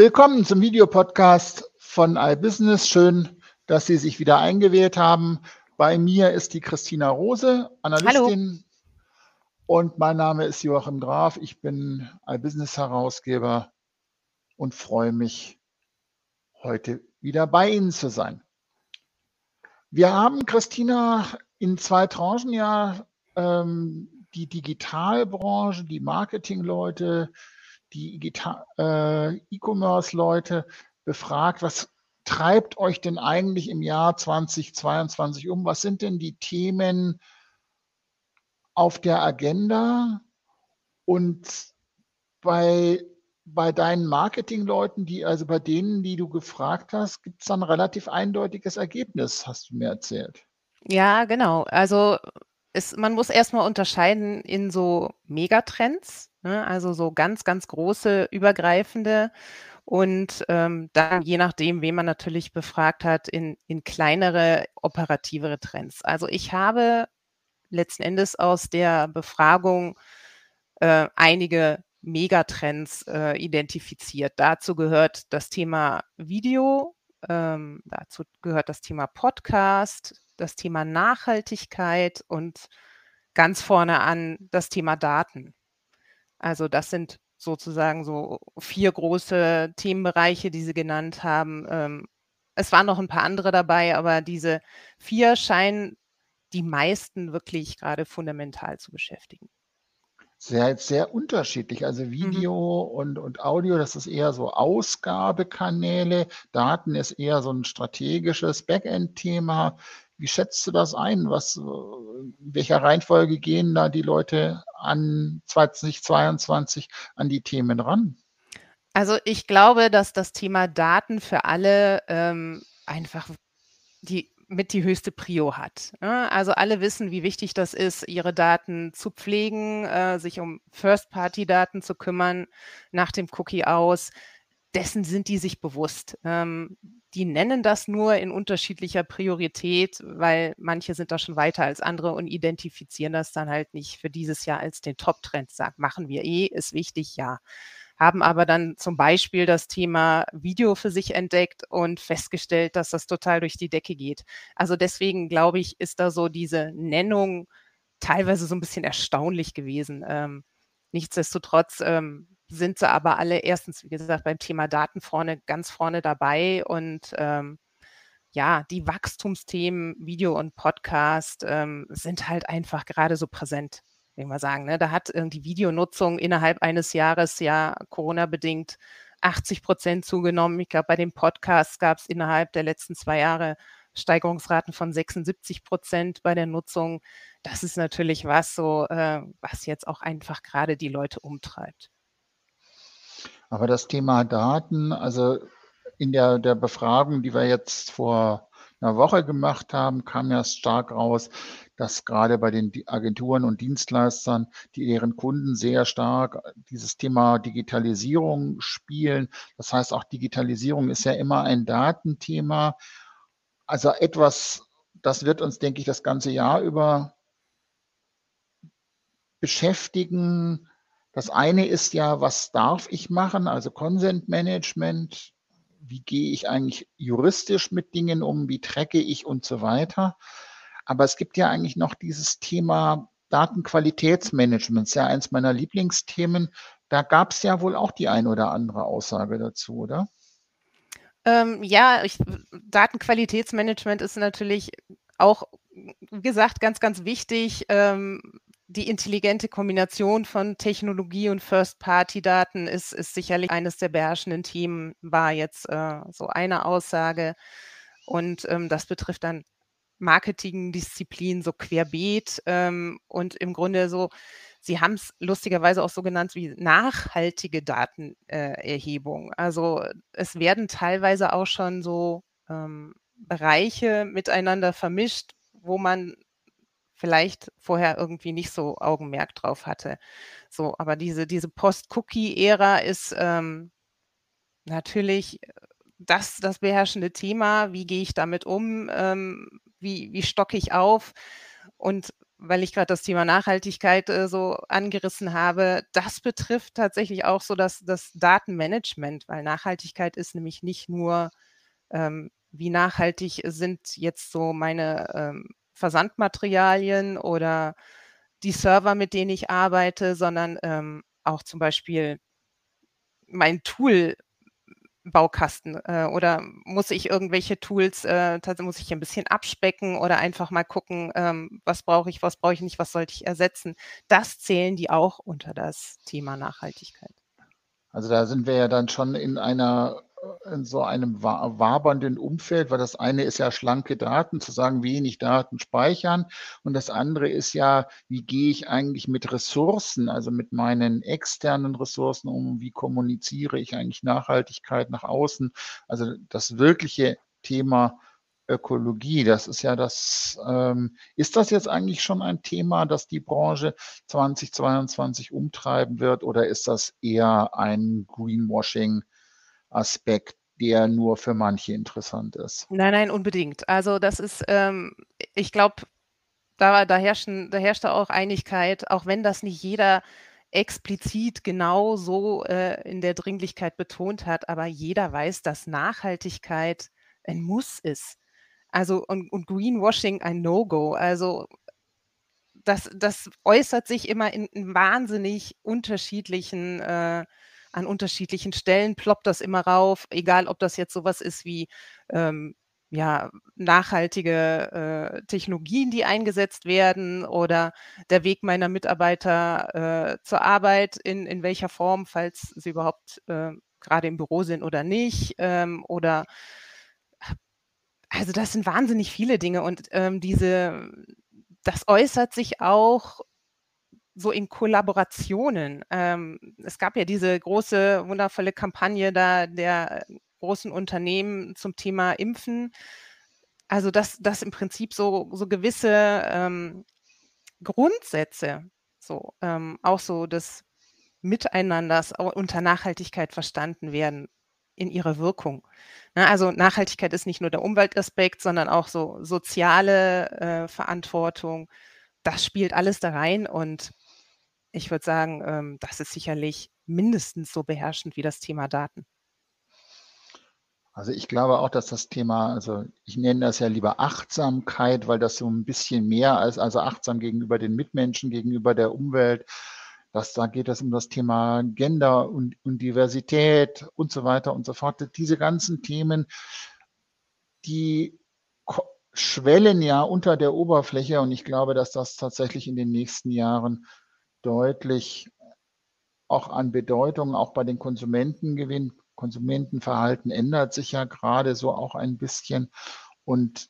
Willkommen zum Videopodcast von iBusiness. Schön, dass Sie sich wieder eingewählt haben. Bei mir ist die Christina Rose, Analystin. Hallo. Und mein Name ist Joachim Graf. Ich bin iBusiness-Herausgeber und freue mich, heute wieder bei Ihnen zu sein. Wir haben, Christina, in zwei Tranchen ja ähm, die Digitalbranche, die Marketingleute, die äh, E-Commerce-Leute befragt, was treibt euch denn eigentlich im Jahr 2022 um? Was sind denn die Themen auf der Agenda? Und bei, bei deinen Marketingleuten, die, also bei denen, die du gefragt hast, gibt es dann ein relativ eindeutiges Ergebnis, hast du mir erzählt. Ja, genau. Also es, man muss erstmal unterscheiden in so Megatrends, ne? also so ganz, ganz große, übergreifende und ähm, dann je nachdem, wen man natürlich befragt hat, in, in kleinere, operativere Trends. Also ich habe letzten Endes aus der Befragung äh, einige Megatrends äh, identifiziert. Dazu gehört das Thema Video, ähm, dazu gehört das Thema Podcast, das Thema Nachhaltigkeit und ganz vorne an das Thema Daten. Also das sind sozusagen so vier große Themenbereiche, die Sie genannt haben. Ähm, es waren noch ein paar andere dabei, aber diese vier scheinen die meisten wirklich gerade fundamental zu beschäftigen. Sehr, sehr unterschiedlich. Also mhm. Video mhm. und, und Audio, das ist eher so Ausgabekanäle. Daten ist eher so ein strategisches Backend-Thema. Wie schätzt du das ein? Was, äh, in welcher Reihenfolge gehen da die Leute an 2022 an die Themen ran? Also ich glaube, dass das Thema Daten für alle ähm, einfach die mit die höchste Prio hat. Ne? Also alle wissen, wie wichtig das ist, ihre Daten zu pflegen, äh, sich um First-Party-Daten zu kümmern nach dem Cookie aus. Dessen sind die sich bewusst. Ähm, die nennen das nur in unterschiedlicher Priorität, weil manche sind da schon weiter als andere und identifizieren das dann halt nicht für dieses Jahr als den Top-Trend. Sagt, machen wir eh, ist wichtig, ja. Haben aber dann zum Beispiel das Thema Video für sich entdeckt und festgestellt, dass das total durch die Decke geht. Also deswegen glaube ich, ist da so diese Nennung teilweise so ein bisschen erstaunlich gewesen. Ähm, nichtsdestotrotz ähm, sind sie aber alle erstens, wie gesagt, beim Thema Daten vorne, ganz vorne dabei und ähm, ja, die Wachstumsthemen, Video und Podcast ähm, sind halt einfach gerade so präsent, will ich mal sagen. Ne? Da hat die Videonutzung innerhalb eines Jahres ja Corona-bedingt 80 Prozent zugenommen. Ich glaube, bei den Podcasts gab es innerhalb der letzten zwei Jahre Steigerungsraten von 76 Prozent bei der Nutzung. Das ist natürlich was so, äh, was jetzt auch einfach gerade die Leute umtreibt. Aber das Thema Daten, also in der, der Befragung, die wir jetzt vor einer Woche gemacht haben, kam ja stark raus, dass gerade bei den Agenturen und Dienstleistern, die ihren Kunden sehr stark dieses Thema Digitalisierung spielen. Das heißt, auch Digitalisierung ist ja immer ein Datenthema. Also etwas, das wird uns, denke ich, das ganze Jahr über beschäftigen. Das eine ist ja, was darf ich machen, also Consent Management. Wie gehe ich eigentlich juristisch mit Dingen um? Wie trecke ich und so weiter? Aber es gibt ja eigentlich noch dieses Thema Datenqualitätsmanagement, ist ja eins meiner Lieblingsthemen. Da gab es ja wohl auch die ein oder andere Aussage dazu, oder? Ähm, ja, ich, Datenqualitätsmanagement ist natürlich auch, wie gesagt, ganz, ganz wichtig. Ähm, die intelligente Kombination von Technologie und First-Party-Daten ist, ist sicherlich eines der beherrschenden Themen, war jetzt äh, so eine Aussage. Und ähm, das betrifft dann Marketing-Disziplin so querbeet ähm, und im Grunde so, Sie haben es lustigerweise auch so genannt wie nachhaltige Datenerhebung. Äh, also es werden teilweise auch schon so ähm, Bereiche miteinander vermischt, wo man vielleicht vorher irgendwie nicht so Augenmerk drauf hatte. So, aber diese, diese Post-Cookie-Ära ist ähm, natürlich äh, das, das beherrschende Thema. Wie gehe ich damit um? Ähm, wie, wie stocke ich auf? Und weil ich gerade das Thema Nachhaltigkeit äh, so angerissen habe, das betrifft tatsächlich auch so das, das Datenmanagement, weil Nachhaltigkeit ist nämlich nicht nur, ähm, wie nachhaltig sind jetzt so meine ähm, Versandmaterialien oder die Server, mit denen ich arbeite, sondern ähm, auch zum Beispiel mein Tool Baukasten äh, oder muss ich irgendwelche Tools, äh, muss ich ein bisschen abspecken oder einfach mal gucken, ähm, was brauche ich, was brauche ich nicht, was sollte ich ersetzen. Das zählen die auch unter das Thema Nachhaltigkeit. Also da sind wir ja dann schon in einer in so einem wabernden Umfeld, weil das eine ist ja schlanke Daten, zu sagen, wenig Daten speichern. Und das andere ist ja, wie gehe ich eigentlich mit Ressourcen, also mit meinen externen Ressourcen um, wie kommuniziere ich eigentlich Nachhaltigkeit nach außen. Also das wirkliche Thema Ökologie, das ist ja das, ähm, ist das jetzt eigentlich schon ein Thema, das die Branche 2022 umtreiben wird oder ist das eher ein Greenwashing? Aspekt, der nur für manche interessant ist. Nein, nein, unbedingt. Also das ist, ähm, ich glaube, da, da, da herrscht da auch Einigkeit, auch wenn das nicht jeder explizit genau so äh, in der Dringlichkeit betont hat, aber jeder weiß, dass Nachhaltigkeit ein Muss ist. Also und, und Greenwashing ein No-Go. Also das, das äußert sich immer in, in wahnsinnig unterschiedlichen äh, an unterschiedlichen Stellen ploppt das immer rauf, egal ob das jetzt sowas ist wie ähm, ja, nachhaltige äh, Technologien, die eingesetzt werden oder der Weg meiner Mitarbeiter äh, zur Arbeit, in, in welcher Form, falls sie überhaupt äh, gerade im Büro sind oder nicht. Ähm, oder also das sind wahnsinnig viele Dinge und ähm, diese, das äußert sich auch so in Kollaborationen. Ähm, es gab ja diese große, wundervolle Kampagne da der großen Unternehmen zum Thema Impfen. Also, dass, dass im Prinzip so, so gewisse ähm, Grundsätze, so ähm, auch so des Miteinanders unter Nachhaltigkeit verstanden werden in ihrer Wirkung. Na, ne, also Nachhaltigkeit ist nicht nur der Umweltaspekt, sondern auch so soziale äh, Verantwortung. Das spielt alles da rein und ich würde sagen, ähm, das ist sicherlich mindestens so beherrschend wie das Thema Daten. Also ich glaube auch, dass das Thema, also ich nenne das ja lieber Achtsamkeit, weil das so ein bisschen mehr ist, also achtsam gegenüber den Mitmenschen, gegenüber der Umwelt. Das, da geht es um das Thema Gender und, und Diversität und so weiter und so fort. Diese ganzen Themen, die schwellen ja unter der Oberfläche und ich glaube, dass das tatsächlich in den nächsten Jahren deutlich auch an Bedeutung, auch bei den Konsumenten gewinnt. Konsumentenverhalten ändert sich ja gerade so auch ein bisschen. Und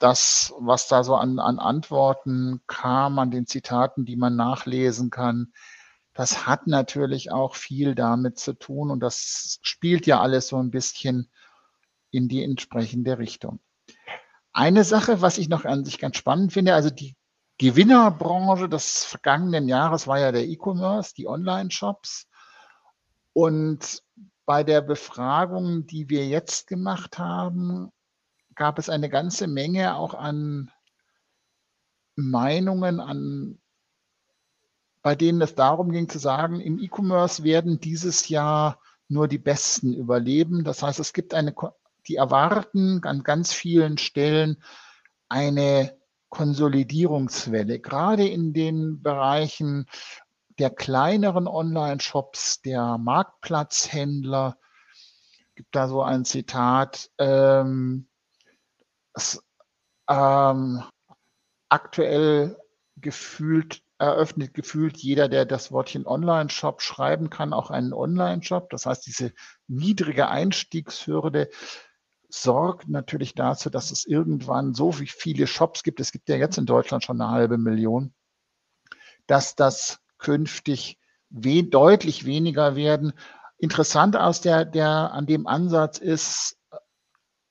das, was da so an, an Antworten kam, an den Zitaten, die man nachlesen kann, das hat natürlich auch viel damit zu tun. Und das spielt ja alles so ein bisschen in die entsprechende Richtung. Eine Sache, was ich noch an sich ganz spannend finde, also die Gewinnerbranche des vergangenen Jahres war ja der E-Commerce, die Online-Shops. Und bei der Befragung, die wir jetzt gemacht haben, gab es eine ganze Menge auch an Meinungen, an, bei denen es darum ging zu sagen, im E-Commerce werden dieses Jahr nur die Besten überleben. Das heißt, es gibt eine, die erwarten an ganz vielen Stellen eine Konsolidierungswelle, gerade in den Bereichen der kleineren Online-Shops, der Marktplatzhändler. Gibt da so ein Zitat. Ähm, es, ähm, aktuell gefühlt eröffnet gefühlt jeder, der das Wortchen Online-Shop schreiben kann, auch einen Online-Shop. Das heißt, diese niedrige Einstiegshürde sorgt natürlich dazu, dass es irgendwann so viele Shops gibt, es gibt ja jetzt in Deutschland schon eine halbe Million, dass das künftig we deutlich weniger werden. Interessant aus der, der, an dem Ansatz ist,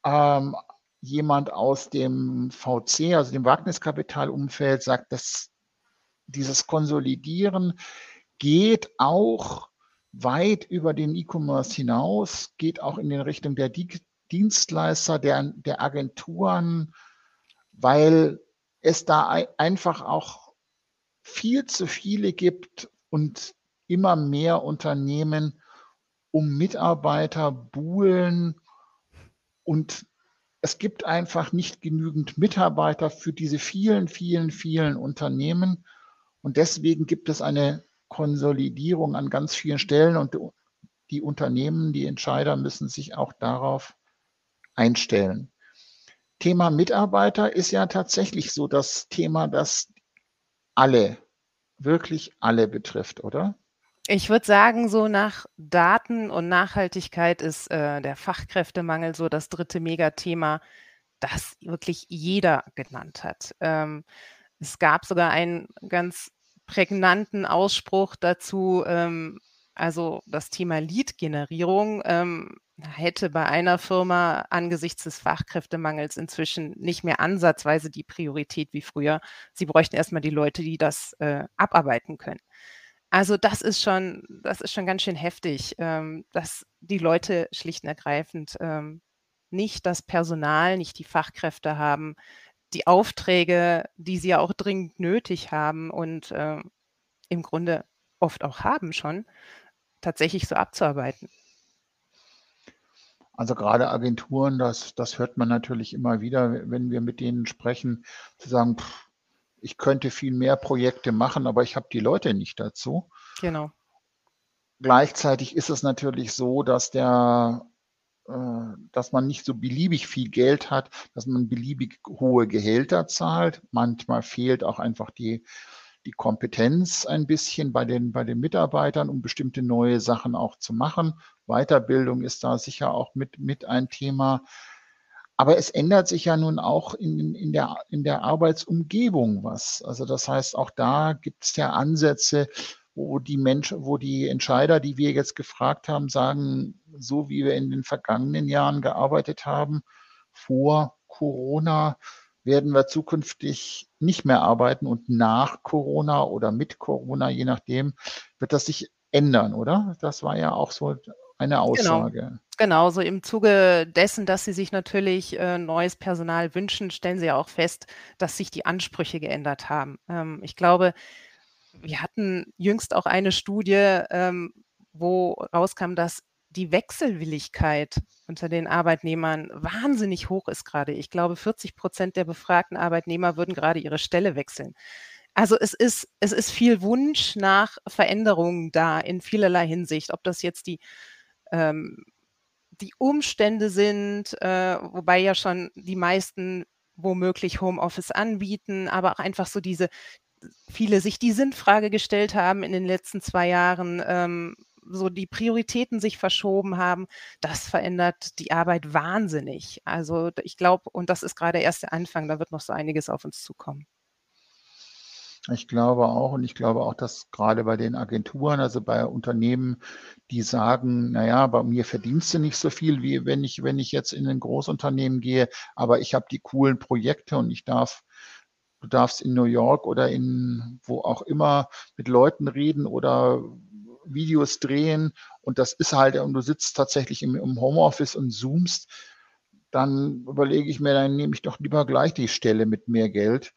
ähm, jemand aus dem VC, also dem Wagniskapitalumfeld, sagt, dass dieses Konsolidieren geht auch weit über den E-Commerce hinaus, geht auch in die Richtung der Dienstleister, der, der Agenturen, weil es da einfach auch viel zu viele gibt und immer mehr Unternehmen um Mitarbeiter buhlen und es gibt einfach nicht genügend Mitarbeiter für diese vielen, vielen, vielen Unternehmen. Und deswegen gibt es eine Konsolidierung an ganz vielen Stellen und die Unternehmen, die Entscheider müssen sich auch darauf einstellen. Thema Mitarbeiter ist ja tatsächlich so das Thema, das alle, wirklich alle betrifft, oder? Ich würde sagen, so nach Daten und Nachhaltigkeit ist äh, der Fachkräftemangel so das dritte Megathema, das wirklich jeder genannt hat. Ähm, es gab sogar einen ganz prägnanten Ausspruch dazu, ähm, also das Thema Lead-Generierung ähm, hätte bei einer Firma angesichts des Fachkräftemangels inzwischen nicht mehr ansatzweise die Priorität wie früher. Sie bräuchten erstmal die Leute, die das äh, abarbeiten können. Also das ist schon, das ist schon ganz schön heftig, ähm, dass die Leute schlicht und ergreifend ähm, nicht das Personal, nicht die Fachkräfte haben, die Aufträge, die sie ja auch dringend nötig haben und äh, im Grunde oft auch haben schon, tatsächlich so abzuarbeiten. Also gerade Agenturen, das, das hört man natürlich immer wieder, wenn wir mit denen sprechen, zu sagen, pff, ich könnte viel mehr Projekte machen, aber ich habe die Leute nicht dazu. Genau. Gleichzeitig ist es natürlich so, dass der äh, dass man nicht so beliebig viel Geld hat, dass man beliebig hohe Gehälter zahlt. Manchmal fehlt auch einfach die, die Kompetenz ein bisschen bei den, bei den Mitarbeitern, um bestimmte neue Sachen auch zu machen. Weiterbildung ist da sicher auch mit, mit ein Thema. Aber es ändert sich ja nun auch in, in, der, in der Arbeitsumgebung was. Also das heißt, auch da gibt es ja Ansätze, wo die Menschen, wo die Entscheider, die wir jetzt gefragt haben, sagen, so wie wir in den vergangenen Jahren gearbeitet haben, vor Corona werden wir zukünftig nicht mehr arbeiten und nach Corona oder mit Corona, je nachdem, wird das sich ändern, oder? Das war ja auch so eine genau. Aussage. Genau. Genau, so im Zuge dessen, dass Sie sich natürlich äh, neues Personal wünschen, stellen Sie ja auch fest, dass sich die Ansprüche geändert haben. Ähm, ich glaube, wir hatten jüngst auch eine Studie, ähm, wo rauskam, dass die Wechselwilligkeit unter den Arbeitnehmern wahnsinnig hoch ist gerade. Ich glaube, 40 Prozent der befragten Arbeitnehmer würden gerade ihre Stelle wechseln. Also es ist, es ist viel Wunsch nach Veränderungen da in vielerlei Hinsicht, ob das jetzt die ähm, die Umstände sind, äh, wobei ja schon die meisten womöglich Homeoffice anbieten, aber auch einfach so diese, viele sich die Sinnfrage gestellt haben in den letzten zwei Jahren, ähm, so die Prioritäten sich verschoben haben, das verändert die Arbeit wahnsinnig. Also ich glaube, und das ist gerade erst der Anfang, da wird noch so einiges auf uns zukommen. Ich glaube auch und ich glaube auch, dass gerade bei den Agenturen, also bei Unternehmen, die sagen, naja, bei mir verdienst du nicht so viel, wie wenn ich, wenn ich jetzt in ein Großunternehmen gehe, aber ich habe die coolen Projekte und ich darf, du darfst in New York oder in wo auch immer mit Leuten reden oder Videos drehen und das ist halt, und du sitzt tatsächlich im, im Homeoffice und zoomst, dann überlege ich mir, dann nehme ich doch lieber gleich die Stelle mit mehr Geld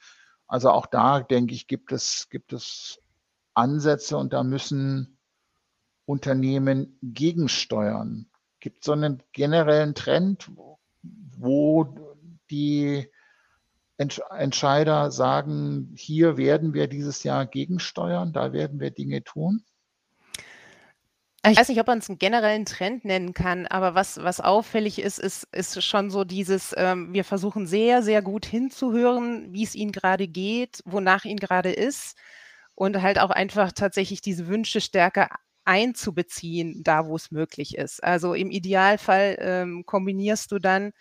also auch da, denke ich, gibt es, gibt es Ansätze und da müssen Unternehmen gegensteuern. Gibt es so einen generellen Trend, wo die Entscheider sagen, hier werden wir dieses Jahr gegensteuern, da werden wir Dinge tun? Ich weiß nicht, ob man es einen generellen Trend nennen kann, aber was, was auffällig ist, ist, ist schon so dieses, ähm, wir versuchen sehr, sehr gut hinzuhören, wie es ihnen gerade geht, wonach ihnen gerade ist und halt auch einfach tatsächlich diese Wünsche stärker einzubeziehen, da wo es möglich ist. Also im Idealfall ähm, kombinierst du dann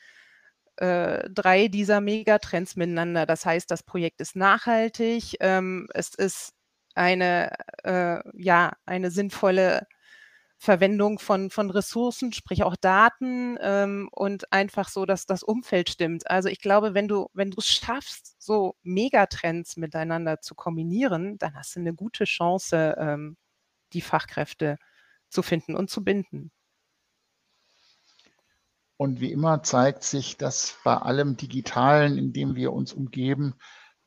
äh, drei dieser Megatrends miteinander. Das heißt, das Projekt ist nachhaltig, ähm, es ist eine, äh, ja, eine sinnvolle Verwendung von, von Ressourcen, sprich auch Daten ähm, und einfach so, dass das Umfeld stimmt. Also ich glaube, wenn du, wenn du es schaffst, so Megatrends miteinander zu kombinieren, dann hast du eine gute Chance, ähm, die Fachkräfte zu finden und zu binden. Und wie immer zeigt sich, dass bei allem Digitalen, in dem wir uns umgeben,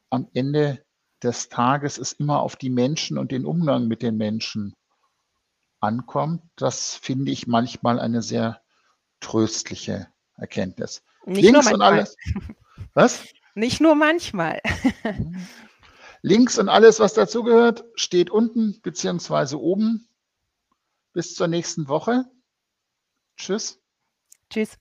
am Ende des Tages es immer auf die Menschen und den Umgang mit den Menschen ankommt. Das finde ich manchmal eine sehr tröstliche Erkenntnis. Nicht Links und alles. Was? Nicht nur manchmal. Links und alles, was dazugehört, steht unten beziehungsweise oben. Bis zur nächsten Woche. Tschüss. Tschüss.